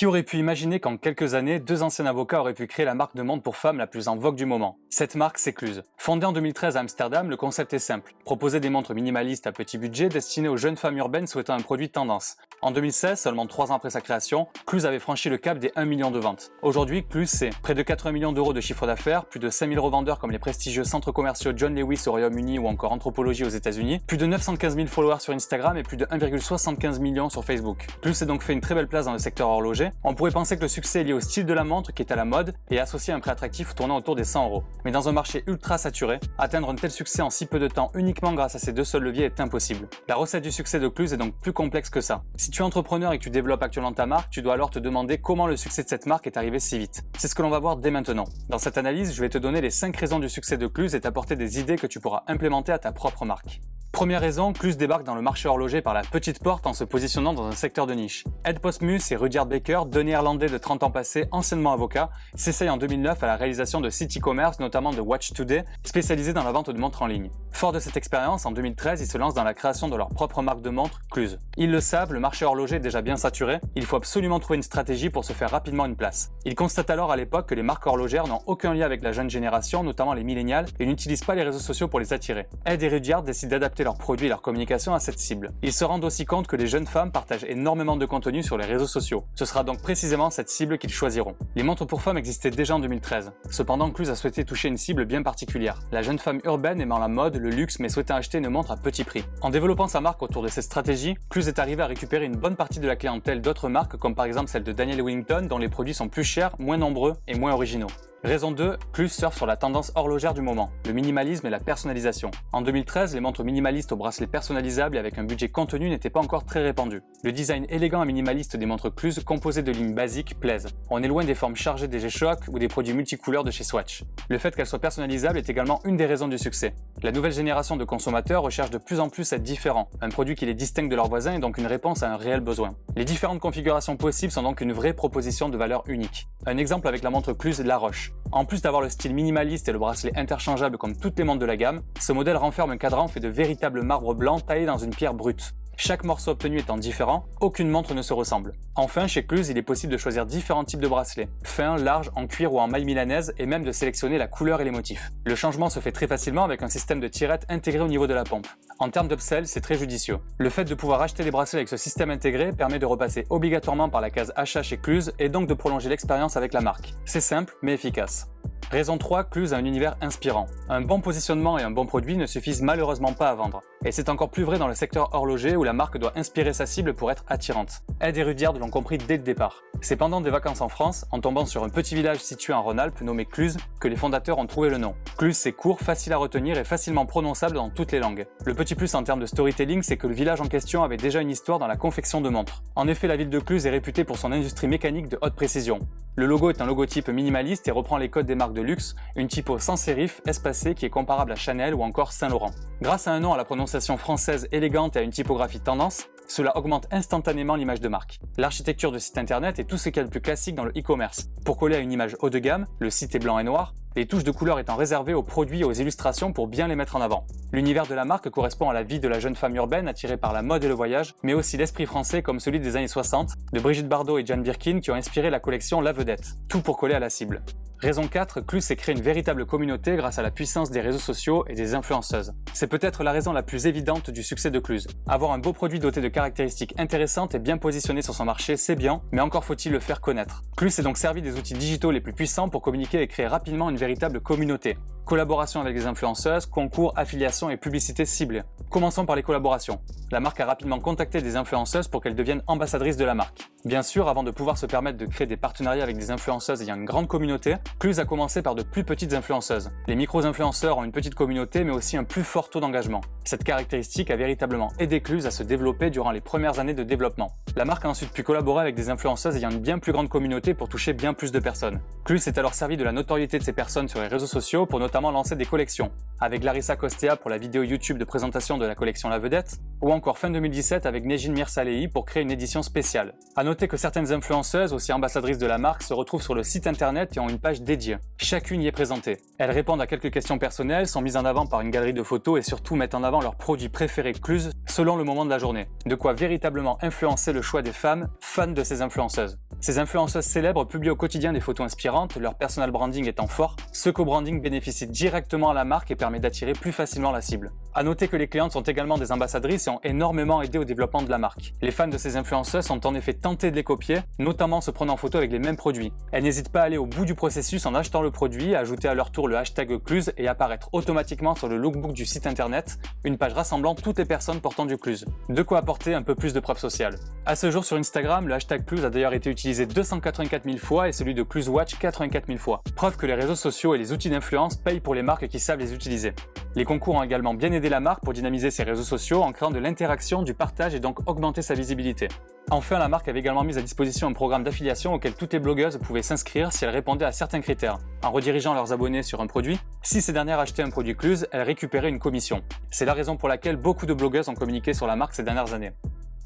Qui aurait pu imaginer qu'en quelques années, deux anciens avocats auraient pu créer la marque de montre pour femmes la plus en vogue du moment? Cette marque, c'est Cluse. Fondée en 2013 à Amsterdam, le concept est simple. Proposer des montres minimalistes à petit budget destinées aux jeunes femmes urbaines souhaitant un produit tendance. En 2016, seulement trois ans après sa création, Cluse avait franchi le cap des 1 million de ventes. Aujourd'hui, Cluse, c'est près de 80 millions d'euros de chiffre d'affaires, plus de 5000 revendeurs comme les prestigieux centres commerciaux John Lewis au Royaume-Uni ou encore Anthropologie aux États-Unis, plus de 915 000 followers sur Instagram et plus de 1,75 million sur Facebook. Cluse a donc fait une très belle place dans le secteur horloger. On pourrait penser le succès est lié au style de la montre qui est à la mode et associé à un prix attractif tournant autour des 100 euros. Mais dans un marché ultra saturé, atteindre un tel succès en si peu de temps uniquement grâce à ces deux seuls leviers est impossible. La recette du succès de Cluse est donc plus complexe que ça. Si tu es entrepreneur et que tu développes actuellement ta marque, tu dois alors te demander comment le succès de cette marque est arrivé si vite. C'est ce que l'on va voir dès maintenant. Dans cette analyse, je vais te donner les 5 raisons du succès de Cluse et t'apporter des idées que tu pourras implémenter à ta propre marque. Première raison, Cluse débarque dans le marché horloger par la petite porte en se positionnant dans un secteur de niche. Ed Postmus et Rudyard Baker, deux néerlandais de 30 ans passés, anciennement avocats, s'essayent en 2009 à la réalisation de City Commerce, notamment de Watch Today, spécialisé dans la vente de montres en ligne. Fort de cette expérience, en 2013, ils se lancent dans la création de leur propre marque de montres, Cluse. Ils le savent, le marché horloger est déjà bien saturé, il faut absolument trouver une stratégie pour se faire rapidement une place. Ils constatent alors à l'époque que les marques horlogères n'ont aucun lien avec la jeune génération, notamment les millénials, et n'utilisent pas les réseaux sociaux pour les attirer. Ed et Rudyard décident d'adapter leurs produits et leur communication à cette cible. Ils se rendent aussi compte que les jeunes femmes partagent énormément de contenu sur les réseaux sociaux. Ce sera donc précisément cette cible qu'ils choisiront. Les montres pour femmes existaient déjà en 2013. Cependant, Cluse a souhaité toucher une cible bien particulière. La jeune femme urbaine aimant la mode, le luxe, mais souhaitant acheter une montre à petit prix. En développant sa marque autour de cette stratégie, Cluse est arrivé à récupérer une bonne partie de la clientèle d'autres marques, comme par exemple celle de Daniel Wellington, dont les produits sont plus chers, moins nombreux et moins originaux. Raison 2, Plus surfe sur la tendance horlogère du moment, le minimalisme et la personnalisation. En 2013, les montres minimalistes aux bracelets personnalisables et avec un budget contenu n'étaient pas encore très répandus. Le design élégant et minimaliste des montres Cluse composées de lignes basiques plaisent. On est loin des formes chargées des G-Shock ou des produits multicouleurs de chez Swatch. Le fait qu'elles soient personnalisables est également une des raisons du succès. La nouvelle génération de consommateurs recherche de plus en plus à être différent. Un produit qui les distingue de leurs voisins est donc une réponse à un réel besoin. Les différentes configurations possibles sont donc une vraie proposition de valeur unique. Un exemple avec la montre Cluse La Roche. En plus d'avoir le style minimaliste et le bracelet interchangeable comme toutes les montres de la gamme, ce modèle renferme un cadran fait de véritables marbres blancs taillés dans une pierre brute. Chaque morceau obtenu étant différent, aucune montre ne se ressemble. Enfin, chez Cluse, il est possible de choisir différents types de bracelets, fins, larges, en cuir ou en maille milanaise, et même de sélectionner la couleur et les motifs. Le changement se fait très facilement avec un système de tirette intégré au niveau de la pompe. En termes d'upsell, c'est très judicieux. Le fait de pouvoir acheter des bracelets avec ce système intégré permet de repasser obligatoirement par la case achat chez Cluse et donc de prolonger l'expérience avec la marque. C'est simple mais efficace. Raison 3, Cluse a un univers inspirant. Un bon positionnement et un bon produit ne suffisent malheureusement pas à vendre. Et c'est encore plus vrai dans le secteur horloger où la marque doit inspirer sa cible pour être attirante. Ed et Rudyard l'ont compris dès le départ. C'est pendant des vacances en France, en tombant sur un petit village situé en Rhône-Alpes nommé Cluse, que les fondateurs ont trouvé le nom. Cluse c'est court, facile à retenir et facilement prononçable dans toutes les langues. Le petit plus en termes de storytelling, c'est que le village en question avait déjà une histoire dans la confection de montres. En effet, la ville de Cluse est réputée pour son industrie mécanique de haute précision. Le logo est un logotype minimaliste et reprend les codes des marques de luxe, une typo sans sérif, espacée qui est comparable à Chanel ou encore Saint-Laurent. Grâce à un nom à la prononciation française élégante et à une typographie tendance, cela augmente instantanément l'image de marque. L'architecture de site internet est tout ce qu'il y a de plus classique dans le e-commerce. Pour coller à une image haut de gamme, le site est blanc et noir, les touches de couleur étant réservées aux produits et aux illustrations pour bien les mettre en avant. L'univers de la marque correspond à la vie de la jeune femme urbaine attirée par la mode et le voyage, mais aussi l'esprit français comme celui des années 60, de Brigitte Bardot et Jane Birkin qui ont inspiré la collection La Vedette. Tout pour coller à la cible. Raison 4, Clus s'est créé une véritable communauté grâce à la puissance des réseaux sociaux et des influenceuses. C'est peut-être la raison la plus évidente du succès de Cluse. Avoir un beau produit doté de caractéristiques intéressantes et bien positionné sur son marché, c'est bien, mais encore faut-il le faire connaître. Cluse s'est donc servi des outils digitaux les plus puissants pour communiquer et créer rapidement une véritable communauté. Collaboration avec les influenceuses, concours, affiliation et publicité ciblée. Commençons par les collaborations. La marque a rapidement contacté des influenceuses pour qu'elles deviennent ambassadrices de la marque. Bien sûr, avant de pouvoir se permettre de créer des partenariats avec des influenceuses ayant une grande communauté, Cluse a commencé par de plus petites influenceuses. Les micro-influenceurs ont une petite communauté mais aussi un plus fort taux d'engagement. Cette caractéristique a véritablement aidé Cluse à se développer durant les premières années de développement. La marque a ensuite pu collaborer avec des influenceuses ayant une bien plus grande communauté pour toucher bien plus de personnes. Cluse s'est alors servi de la notoriété de ces personnes sur les réseaux sociaux pour notamment lancer des collections, avec Larissa Costea pour la vidéo YouTube de présentation de la collection La Vedette, ou encore fin 2017 avec Nejin Mirsalei pour créer une édition spéciale. À noter que certaines influenceuses, aussi ambassadrices de la marque, se retrouvent sur le site internet et ont une page dédiée. Chacune y est présentée. Elles répondent à quelques questions personnelles, sont mises en avant par une galerie de photos et surtout mettent en avant leurs produits préférés Cluse selon le moment de la journée. De quoi véritablement influencer le choix des femmes fans de ces influenceuses. Ces influenceuses célèbres publient au quotidien des photos inspirantes, leur personal branding étant fort. Ce co-branding bénéficie directement à la marque et permet d'attirer plus facilement la cible. A noter que les clientes sont également des ambassadrices et ont énormément aidé au développement de la marque. Les fans de ces influenceuses sont en effet tentés de les copier, notamment se prenant en photo avec les mêmes produits. Elles n'hésitent pas à aller au bout du processus en achetant le produit, à ajouter à leur tour le hashtag Cluse et apparaître automatiquement sur le lookbook du site internet, une page rassemblant toutes les personnes portant du Cluse. De quoi apporter un peu plus de preuves sociales. À ce jour sur Instagram, le hashtag Cluse a d'ailleurs été utilisé 284 000 fois et celui de CluseWatch 84 000 fois. Preuve que les réseaux sociaux et les outils d'influence pour les marques qui savent les utiliser. Les concours ont également bien aidé la marque pour dynamiser ses réseaux sociaux en créant de l'interaction, du partage et donc augmenter sa visibilité. Enfin, la marque avait également mis à disposition un programme d'affiliation auquel toutes les blogueuses pouvaient s'inscrire si elles répondaient à certains critères. En redirigeant leurs abonnés sur un produit, si ces dernières achetaient un produit Cluse, elles récupéraient une commission. C'est la raison pour laquelle beaucoup de blogueuses ont communiqué sur la marque ces dernières années.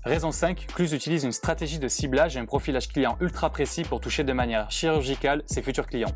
Raison 5, Cluse utilise une stratégie de ciblage et un profilage client ultra précis pour toucher de manière chirurgicale ses futurs clients.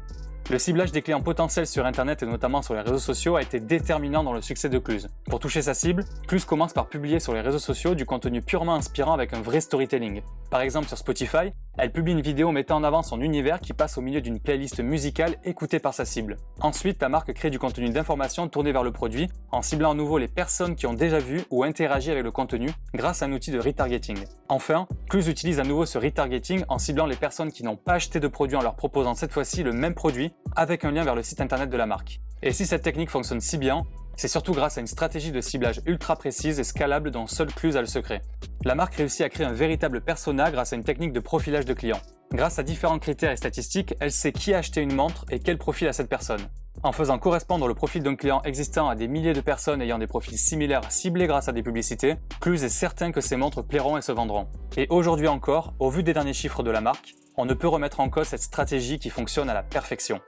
Le ciblage des clients potentiels sur Internet et notamment sur les réseaux sociaux a été déterminant dans le succès de Cluse. Pour toucher sa cible, Cluse commence par publier sur les réseaux sociaux du contenu purement inspirant avec un vrai storytelling. Par exemple sur Spotify, elle publie une vidéo mettant en avant son univers qui passe au milieu d'une playlist musicale écoutée par sa cible. Ensuite, la marque crée du contenu d'information tourné vers le produit en ciblant à nouveau les personnes qui ont déjà vu ou interagi avec le contenu grâce à un outil de retargeting. Enfin, Cluse utilise à nouveau ce retargeting en ciblant les personnes qui n'ont pas acheté de produit en leur proposant cette fois-ci le même produit avec un lien vers le site internet de la marque. Et si cette technique fonctionne si bien, c'est surtout grâce à une stratégie de ciblage ultra précise et scalable dont seul Cluse a le secret. La marque réussit à créer un véritable persona grâce à une technique de profilage de clients. Grâce à différents critères et statistiques, elle sait qui a acheté une montre et quel profil a cette personne. En faisant correspondre le profil d'un client existant à des milliers de personnes ayant des profils similaires ciblés grâce à des publicités, Cluse est certain que ces montres plairont et se vendront. Et aujourd'hui encore, au vu des derniers chiffres de la marque, on ne peut remettre en cause cette stratégie qui fonctionne à la perfection.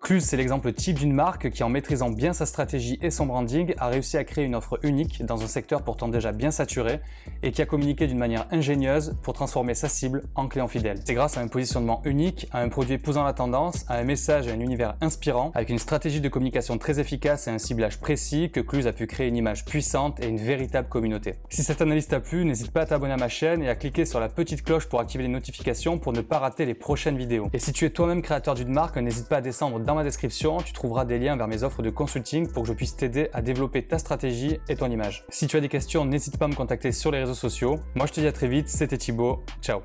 Cluse, c'est l'exemple type d'une marque qui, en maîtrisant bien sa stratégie et son branding, a réussi à créer une offre unique dans un secteur pourtant déjà bien saturé et qui a communiqué d'une manière ingénieuse pour transformer sa cible en client fidèle. C'est grâce à un positionnement unique, à un produit épousant la tendance, à un message et un univers inspirant, avec une stratégie de communication très efficace et un ciblage précis que Cluse a pu créer une image puissante et une véritable communauté. Si cette analyse t'a plu, n'hésite pas à t'abonner à ma chaîne et à cliquer sur la petite cloche pour activer les notifications pour ne pas rater les prochaines vidéos. Et si tu es toi-même créateur d'une marque, n'hésite pas à descendre dans ma description, tu trouveras des liens vers mes offres de consulting pour que je puisse t'aider à développer ta stratégie et ton image. Si tu as des questions, n'hésite pas à me contacter sur les réseaux sociaux. Moi je te dis à très vite, c'était Thibaut, ciao